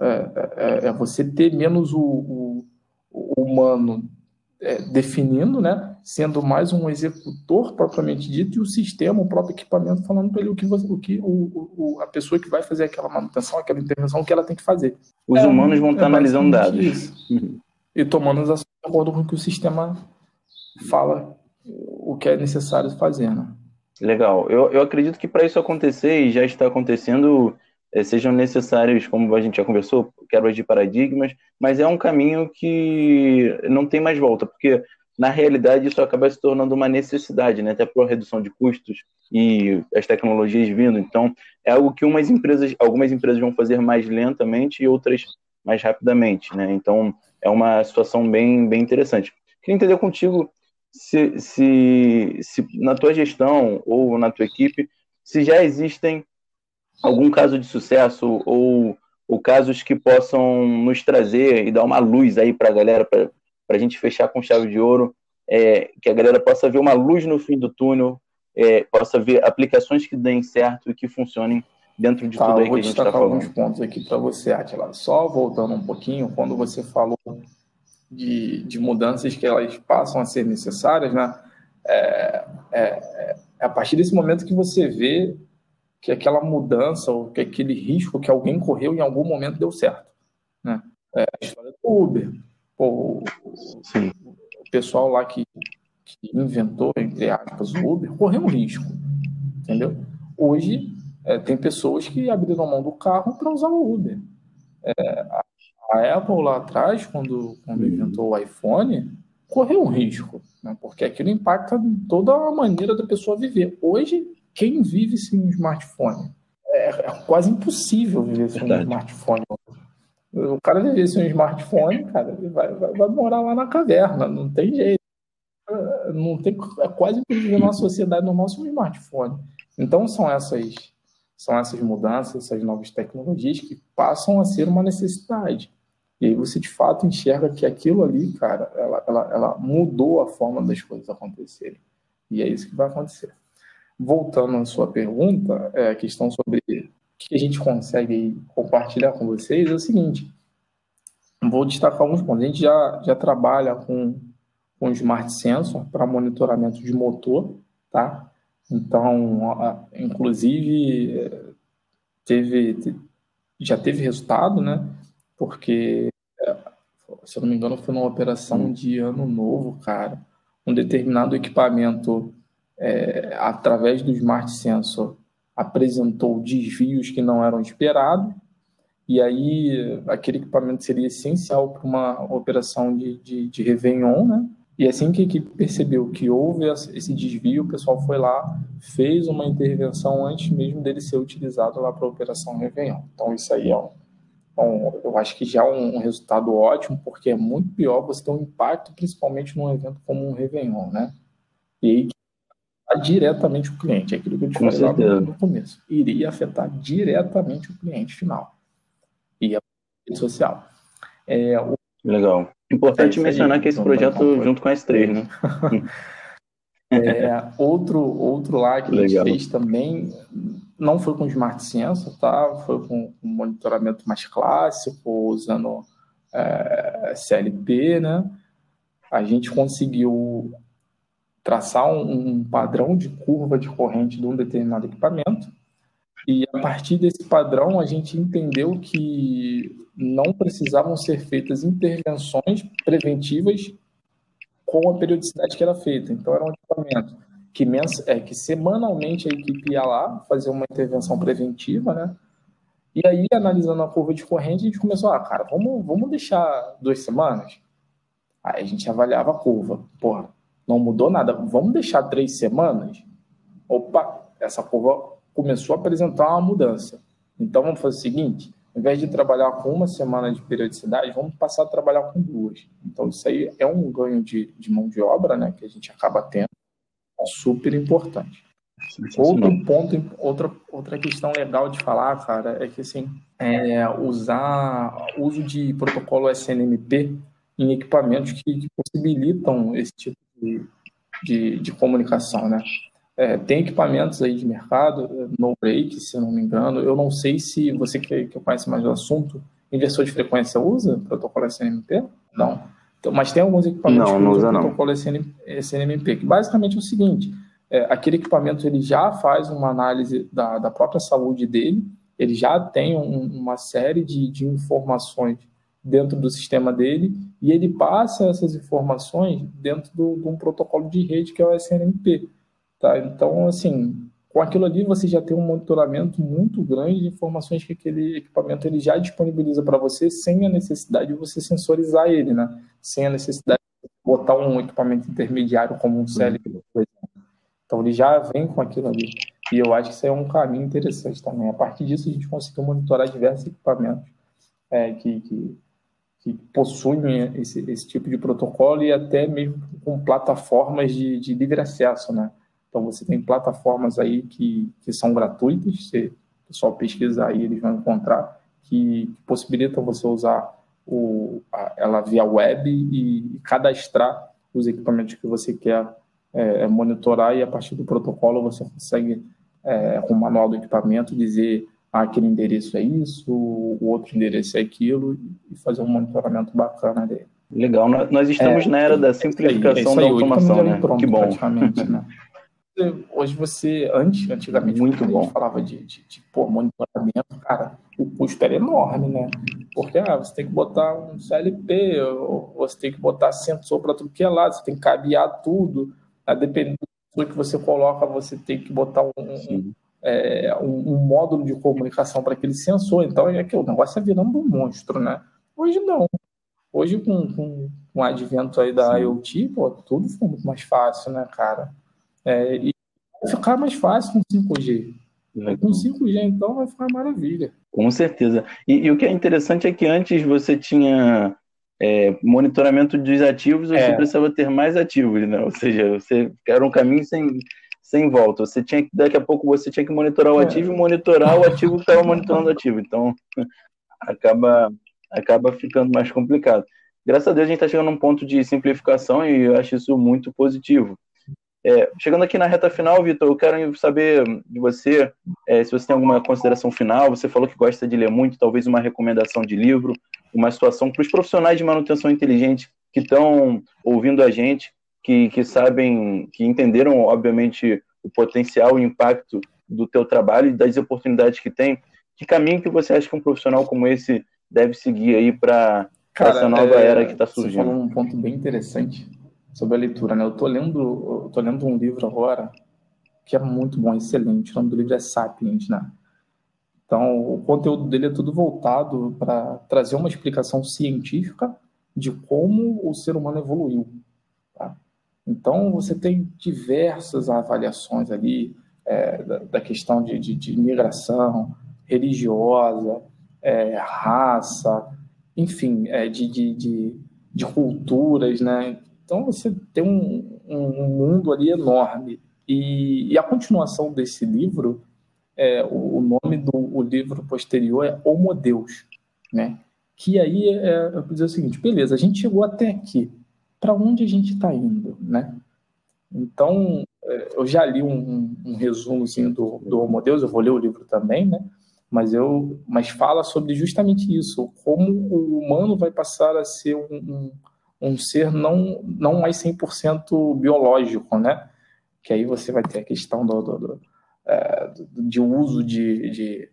[SPEAKER 2] É, é, é, você ter menos o, o, o humano é, definindo, né, sendo mais um executor propriamente dito, e o sistema, o próprio equipamento, falando para ele o que, você, o que o, o, a pessoa que vai fazer aquela manutenção, aquela intervenção, o que ela tem que fazer.
[SPEAKER 1] Os é, humanos vão estar é analisando dados.
[SPEAKER 2] Uhum. E tomando as ações de acordo com o que o sistema fala o que é necessário fazer. Né?
[SPEAKER 1] Legal. Eu, eu acredito que para isso acontecer, e já está acontecendo, sejam necessários, como a gente já conversou, quebras de paradigmas, mas é um caminho que não tem mais volta, porque na realidade isso acaba se tornando uma necessidade, né? até por redução de custos e as tecnologias vindo. Então, é algo que umas empresas, algumas empresas vão fazer mais lentamente e outras mais rapidamente. Né? Então, é uma situação bem, bem interessante. Queria entender contigo se, se, se na tua gestão ou na tua equipe, se já existem algum caso de sucesso ou, ou casos que possam nos trazer e dar uma luz aí para a galera, para a gente fechar com chave de ouro, é, que a galera possa ver uma luz no fim do túnel, é, possa ver aplicações que deem certo e que funcionem dentro de tá, tudo aí que a gente está falando.
[SPEAKER 2] alguns pontos aqui para você, Atila. Só voltando um pouquinho, quando você falou de, de mudanças que elas passam a ser necessárias, né? É, é, é a partir desse momento que você vê que aquela mudança ou que aquele risco que alguém correu em algum momento deu certo. Né? É a história do Uber. Pô. O pessoal lá que, que, inventou, entre aspas, o Uber, correu um risco. Entendeu? Hoje, é, tem pessoas que abriram mão do carro para usar o Uber. É, a, a, Apple lá atrás, quando, quando inventou o iPhone, correu um risco, né? porque aquilo impacta toda a maneira da pessoa viver. Hoje, quem vive sem um smartphone? É, é quase impossível viver sem Verdade. um smartphone. O cara viver sem um smartphone, cara, vai, vai, vai, morar lá na caverna, não tem jeito. Não tem, é quase impossível viver numa sociedade normal sem um smartphone. Então são essas, são essas mudanças, essas novas tecnologias que passam a ser uma necessidade. E aí você de fato enxerga que aquilo ali, cara, ela, ela, ela mudou a forma das coisas acontecerem. E é isso que vai acontecer voltando à sua pergunta, é, a questão sobre o que a gente consegue compartilhar com vocês é o seguinte. Vou destacar alguns pontos. A gente já, já trabalha com, Smart Sensor para monitoramento de motor, tá? Então, a, inclusive, teve, já teve resultado, né? Porque, é, se eu não me engano, foi numa operação de ano novo, cara. Um determinado equipamento é, através do Smart Sensor, apresentou desvios que não eram esperados, e aí aquele equipamento seria essencial para uma operação de, de, de Réveillon, né? E assim que a equipe percebeu que houve esse desvio, o pessoal foi lá, fez uma intervenção antes mesmo dele ser utilizado lá para a operação Réveillon. Então isso aí é um, um, eu acho que já é um resultado ótimo, porque é muito pior você ter um impacto, principalmente num evento como um Réveillon, né? E aí diretamente o cliente, é aquilo que eu te falei lá no começo. Iria afetar diretamente o cliente final. E a rede social.
[SPEAKER 1] É, o... Legal. Importante é mencionar aí, que esse então, projeto junto com a S3, né?
[SPEAKER 2] é, outro, outro lá que Legal. a gente fez também, não foi com Smart Sensor, tá? Foi com um monitoramento mais clássico, usando é, CLP, né? A gente conseguiu traçar um, um padrão de curva de corrente de um determinado equipamento e a partir desse padrão a gente entendeu que não precisavam ser feitas intervenções preventivas com a periodicidade que era feita. Então era um equipamento que, mens é, que semanalmente a equipe ia lá fazer uma intervenção preventiva, né? E aí, analisando a curva de corrente, a gente começou, ah, cara, vamos, vamos deixar duas semanas? Aí a gente avaliava a curva. Porra, não mudou nada. Vamos deixar três semanas? Opa, essa curva começou a apresentar uma mudança. Então vamos fazer o seguinte: ao invés de trabalhar com uma semana de periodicidade, vamos passar a trabalhar com duas. Então isso aí é um ganho de, de mão de obra, né, que a gente acaba tendo, é super importante. Outro ponto, outra, outra questão legal de falar, cara, é que assim, é usar uso de protocolo SNMP em equipamentos que, que possibilitam esse tipo de, de, de comunicação, né? É, tem equipamentos aí de mercado, no break, se eu não me engano. Eu não sei se você que, que conhece mais do assunto, inversor de frequência usa protocolo SNMP? Não. Então, mas tem alguns equipamentos
[SPEAKER 1] não,
[SPEAKER 2] que
[SPEAKER 1] não
[SPEAKER 2] usam
[SPEAKER 1] usa,
[SPEAKER 2] protocolo SNMP, que basicamente é o seguinte: é, aquele equipamento ele já faz uma análise da, da própria saúde dele, ele já tem um, uma série de, de informações dentro do sistema dele e ele passa essas informações dentro do, de um protocolo de rede que é o SNMP. Tá? Então, assim, com aquilo ali você já tem um monitoramento muito grande de informações que aquele equipamento ele já disponibiliza para você sem a necessidade de você sensorizar ele, né? Sem a necessidade de botar um equipamento intermediário como um CLP, por exemplo. Então ele já vem com aquilo ali. E eu acho que isso é um caminho interessante também. A partir disso a gente conseguiu monitorar diversos equipamentos é, que, que, que, possuem esse, esse tipo de protocolo e até mesmo com plataformas de, de livre acesso, né? Então, você tem plataformas aí que, que são gratuitas, se o pessoal pesquisar aí, eles vão encontrar, que, que possibilitam você usar o, a, ela via web e, e, cadastrar os equipamentos que você quer é, monitorar e a partir do protocolo você consegue, é, com o manual do equipamento, dizer ah, aquele endereço é isso, o outro endereço é aquilo e fazer um monitoramento bacana dele.
[SPEAKER 1] Legal, nós estamos é, na era da simplificação é aí, da automação, né?
[SPEAKER 2] Pronto, que bom. Né? hoje você, antes, antigamente,
[SPEAKER 1] muito bom.
[SPEAKER 2] falava de, de, de pô, monitoramento, cara, o custo era enorme, né? Porque ah, você tem que botar um CLP, ou você tem que botar sensor para tudo que é lado, você tem que cabear tudo, a dependendo do que você coloca, você tem que botar um, um, é, um, um módulo de comunicação para aquele sensor, então é que o negócio é virando um monstro, né? Hoje não. Hoje, com, com, com o advento aí da Sim. IoT, pô, tudo foi muito mais fácil, né, cara? É, e vai ficar mais fácil com 5G. Com 5G, então, vai ficar maravilha.
[SPEAKER 1] Com certeza. E, e o que é interessante é que antes você tinha é, monitoramento dos ativos, você é. precisava ter mais ativos, né? Ou seja, você era um caminho sem, sem volta. Você tinha que, daqui a pouco você tinha que monitorar o é. ativo e monitorar o ativo que estava monitorando o ativo. Então, acaba, acaba ficando mais complicado. Graças a Deus a gente está chegando a um ponto de simplificação e eu acho isso muito positivo. É, chegando aqui na reta final, Vitor, eu quero saber de você é, se você tem alguma consideração final. Você falou que gosta de ler muito, talvez uma recomendação de livro, uma situação para os profissionais de manutenção inteligente que estão ouvindo a gente, que, que sabem, que entenderam, obviamente, o potencial e o impacto do teu trabalho e das oportunidades que tem. Que caminho que você acha que um profissional como esse deve seguir aí para essa nova é, era que está surgindo? Você
[SPEAKER 2] falou um ponto bem interessante sobre a leitura, né? Eu tô lendo, eu tô lendo um livro agora que é muito bom, excelente. O nome do livro é Sapiens, né? Então, o conteúdo dele é tudo voltado para trazer uma explicação científica de como o ser humano evoluiu. Tá? Então, você tem diversas avaliações ali é, da, da, questão de, de, de migração religiosa, é, raça, enfim, é, de, de, de, culturas, né? Então você tem um, um mundo ali enorme. E, e, a continuação desse livro, é, o, o nome do o livro posterior é Homo Deus, né? Que aí é, eu dizer o seguinte, beleza, a gente chegou até aqui, para onde a gente está indo, né? Então, é, eu já li um, um resumozinho do, do Homo Deus, eu vou ler o livro também, né? mas eu, mas fala sobre justamente isso, como o humano vai passar a ser um, um, ser não, não mais 100% biológico, né? Que aí você vai ter a questão do, do, do é, de uso de, de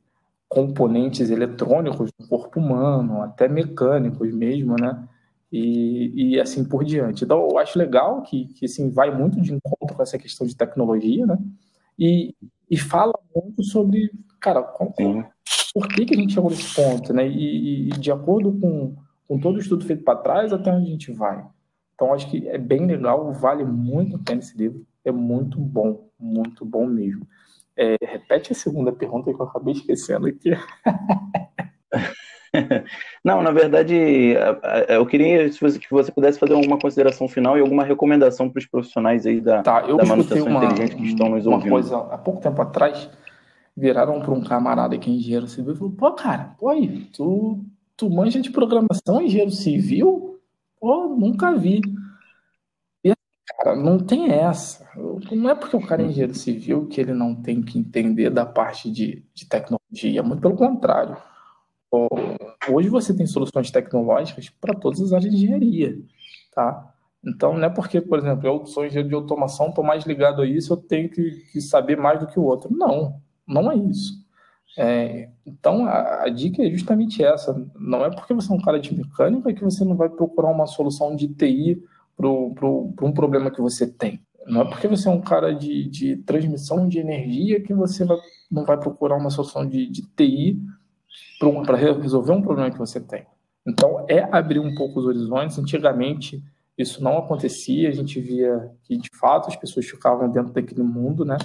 [SPEAKER 2] componentes eletrônicos no corpo humano, até mecânicos mesmo, né? E, e assim por diante. Então, eu acho legal que, que assim, vai muito de encontro com essa questão de tecnologia, né? E, e fala muito sobre, cara, por que, que a gente chegou nesse ponto, né? E, e de acordo com, com todo o estudo feito para trás, até onde a gente vai. Então, acho que é bem legal, vale muito a pena esse livro, é muito bom, muito bom mesmo. É, repete a segunda pergunta que eu acabei esquecendo aqui.
[SPEAKER 1] Não, na verdade, eu queria que você pudesse fazer alguma consideração final e alguma recomendação para os profissionais aí da,
[SPEAKER 2] tá,
[SPEAKER 1] da manutenção uma, inteligente que estão nos ouvindo.
[SPEAKER 2] Uma coisa, há pouco tempo atrás, viraram para um camarada que é engenheiro civil e falou: pô, cara, pô, aí, tu, tu manja de programação engenheiro civil? Pô, nunca vi. Cara, não tem essa. Não é porque o cara é engenheiro civil que ele não tem que entender da parte de, de tecnologia, muito pelo contrário. Hoje você tem soluções tecnológicas para todas as áreas de engenharia, tá? Então, não é porque, por exemplo, eu sou engenheiro de automação, estou mais ligado a isso, eu tenho que, que, saber mais do que o outro. Não, não é isso. É, então, a, a, dica é justamente essa. Não é porque você é um cara de mecânica que você não vai procurar uma solução de TI para um problema que você tem. Não é porque você é um cara de, de transmissão de energia que você vai, não vai procurar uma solução de, de TI para resolver um problema que você tem. Então, é abrir um pouco os horizontes. Antigamente, isso não acontecia, a gente via que, de fato, as pessoas ficavam dentro daquele mundo, né?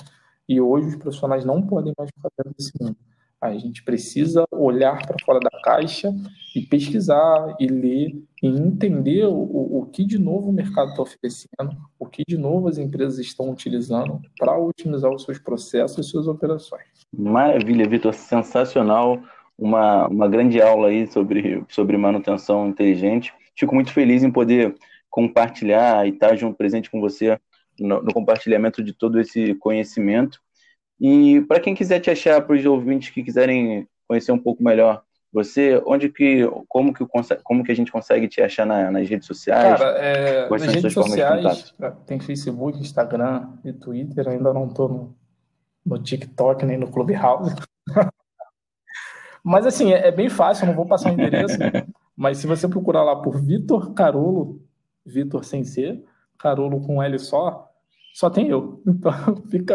[SPEAKER 2] E hoje os profissionais não podem mais ficar dentro desse mundo. A gente precisa olhar para fora da caixa e pesquisar e ler e entender o, o que de novo o mercado está oferecendo, o que de novo as empresas estão utilizando para otimizar os seus processos e suas operações.
[SPEAKER 1] Maravilha, Vitor, sensacional. Uma, uma grande aula aí sobre, sobre manutenção inteligente. Fico muito feliz em poder compartilhar e estar junto presente com você no, no compartilhamento de todo esse conhecimento. E para quem quiser te achar, para os ouvintes que quiserem conhecer um pouco melhor você, onde que, como que, como que a gente consegue te achar na, nas redes sociais?
[SPEAKER 2] Cara, é, nas redes sociais, tem Facebook, Instagram e Twitter, ainda não estou no, no TikTok nem no Clubhouse. Mas assim, é, é, bem fácil, eu não vou passar o endereço, mas se você procurar lá por Vitor Carolo, Vitor sem C, Carolo com L só, só tem eu. Então fica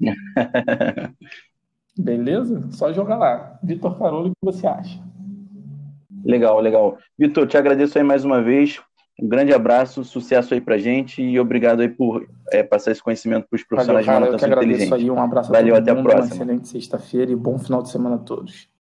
[SPEAKER 2] Beleza? Só jogar lá. Vitor Carolo, o que você acha?
[SPEAKER 1] Legal, legal. Vitor, te agradeço aí mais uma vez. Um grande abraço, sucesso aí pra gente e obrigado aí por é, passar esse conhecimento para os profissionais
[SPEAKER 2] Valeu,
[SPEAKER 1] cara, de manutenção
[SPEAKER 2] eu que agradeço aí, um abraço
[SPEAKER 1] Valeu,
[SPEAKER 2] a
[SPEAKER 1] até
[SPEAKER 2] mundo,
[SPEAKER 1] a próxima.
[SPEAKER 2] Uma excelente sexta-feira e bom final de semana a todos.